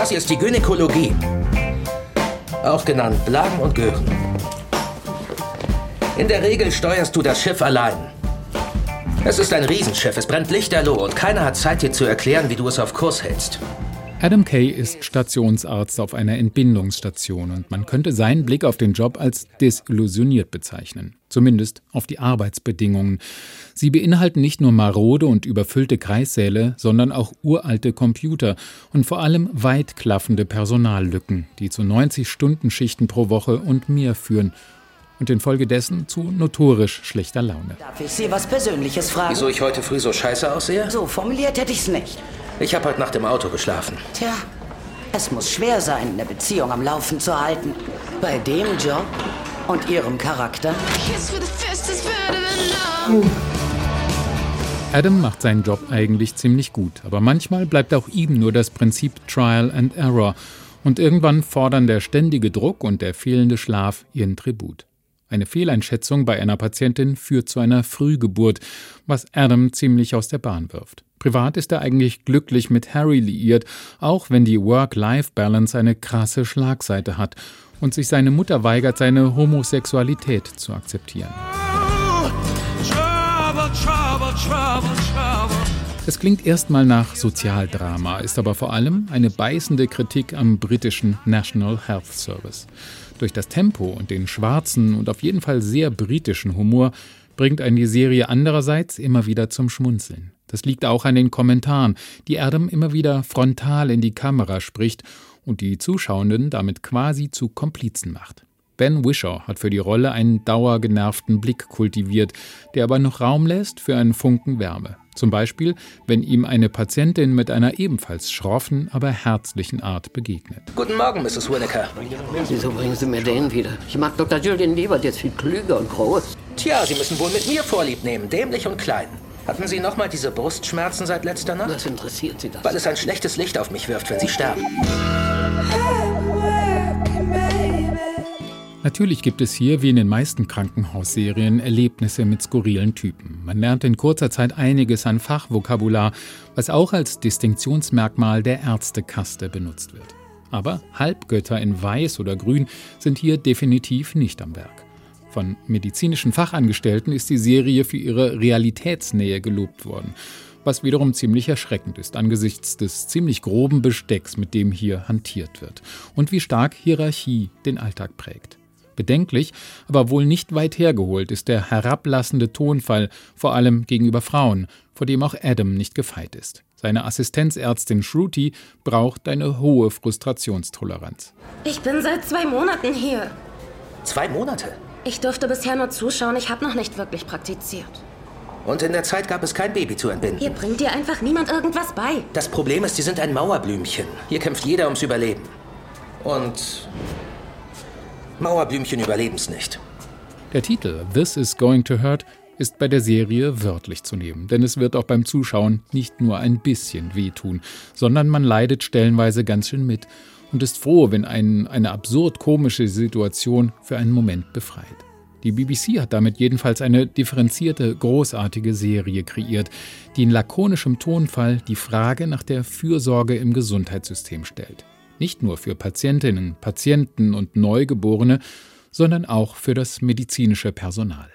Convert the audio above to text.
Das hier ist die Gynäkologie. Auch genannt Blagen und Gören. In der Regel steuerst du das Schiff allein. Es ist ein Riesenschiff, es brennt lichterloh und keiner hat Zeit, dir zu erklären, wie du es auf Kurs hältst. Adam Kay ist Stationsarzt auf einer Entbindungsstation und man könnte seinen Blick auf den Job als desillusioniert bezeichnen. Zumindest auf die Arbeitsbedingungen. Sie beinhalten nicht nur marode und überfüllte Kreissäle, sondern auch uralte Computer und vor allem weit klaffende Personallücken, die zu 90-Stunden-Schichten pro Woche und mehr führen und infolgedessen zu notorisch schlechter Laune. Darf ich Sie was Persönliches fragen? Wieso ich heute früh so scheiße aussehe? So formuliert hätte ich es nicht. Ich habe heute Nacht im Auto geschlafen. Tja, es muss schwer sein, eine Beziehung am Laufen zu halten. Bei dem Job und Ihrem Charakter. Adam macht seinen Job eigentlich ziemlich gut, aber manchmal bleibt auch ihm nur das Prinzip Trial and Error und irgendwann fordern der ständige Druck und der fehlende Schlaf ihren Tribut. Eine Fehleinschätzung bei einer Patientin führt zu einer Frühgeburt, was Adam ziemlich aus der Bahn wirft. Privat ist er eigentlich glücklich mit Harry liiert, auch wenn die Work-Life-Balance eine krasse Schlagseite hat und sich seine Mutter weigert, seine Homosexualität zu akzeptieren. Es klingt erstmal nach Sozialdrama, ist aber vor allem eine beißende Kritik am britischen National Health Service. Durch das Tempo und den schwarzen und auf jeden Fall sehr britischen Humor bringt einen die Serie andererseits immer wieder zum Schmunzeln. Das liegt auch an den Kommentaren, die Adam immer wieder frontal in die Kamera spricht und die Zuschauenden damit quasi zu Komplizen macht. Ben Wishaw hat für die Rolle einen dauergenervten Blick kultiviert, der aber noch Raum lässt für einen Funken Wärme. Zum Beispiel, wenn ihm eine Patientin mit einer ebenfalls schroffen, aber herzlichen Art begegnet. Guten Morgen, Mrs. Winnecker. Wieso bringen Sie mir den wieder? Ich mag Dr. Julian Liebert jetzt viel klüger und groß. Tja, Sie müssen wohl mit mir Vorlieb nehmen, dämlich und klein. Hatten Sie nochmal diese Brustschmerzen seit letzter Nacht? Was interessiert Sie das? Weil es ein schlechtes Licht auf mich wirft, wenn Sie sterben. Natürlich gibt es hier, wie in den meisten Krankenhausserien, Erlebnisse mit skurrilen Typen. Man lernt in kurzer Zeit einiges an Fachvokabular, was auch als Distinktionsmerkmal der Ärztekaste benutzt wird. Aber Halbgötter in Weiß oder Grün sind hier definitiv nicht am Werk. Von medizinischen Fachangestellten ist die Serie für ihre Realitätsnähe gelobt worden, was wiederum ziemlich erschreckend ist angesichts des ziemlich groben Bestecks, mit dem hier hantiert wird und wie stark Hierarchie den Alltag prägt. Bedenklich, aber wohl nicht weit hergeholt ist der herablassende Tonfall, vor allem gegenüber Frauen, vor dem auch Adam nicht gefeit ist. Seine Assistenzärztin Shruti braucht eine hohe Frustrationstoleranz. Ich bin seit zwei Monaten hier. Zwei Monate? Ich durfte bisher nur zuschauen, ich habe noch nicht wirklich praktiziert. Und in der Zeit gab es kein Baby zu entbinden. Hier bringt dir einfach niemand irgendwas bei. Das Problem ist, Sie sind ein Mauerblümchen. Hier kämpft jeder ums Überleben. Und Mauerblümchen überleben es nicht. Der Titel This is Going to Hurt ist bei der Serie wörtlich zu nehmen, denn es wird auch beim Zuschauen nicht nur ein bisschen wehtun, sondern man leidet stellenweise ganz schön mit und ist froh, wenn einen eine absurd komische Situation für einen Moment befreit. Die BBC hat damit jedenfalls eine differenzierte, großartige Serie kreiert, die in lakonischem Tonfall die Frage nach der Fürsorge im Gesundheitssystem stellt nicht nur für Patientinnen, Patienten und Neugeborene, sondern auch für das medizinische Personal.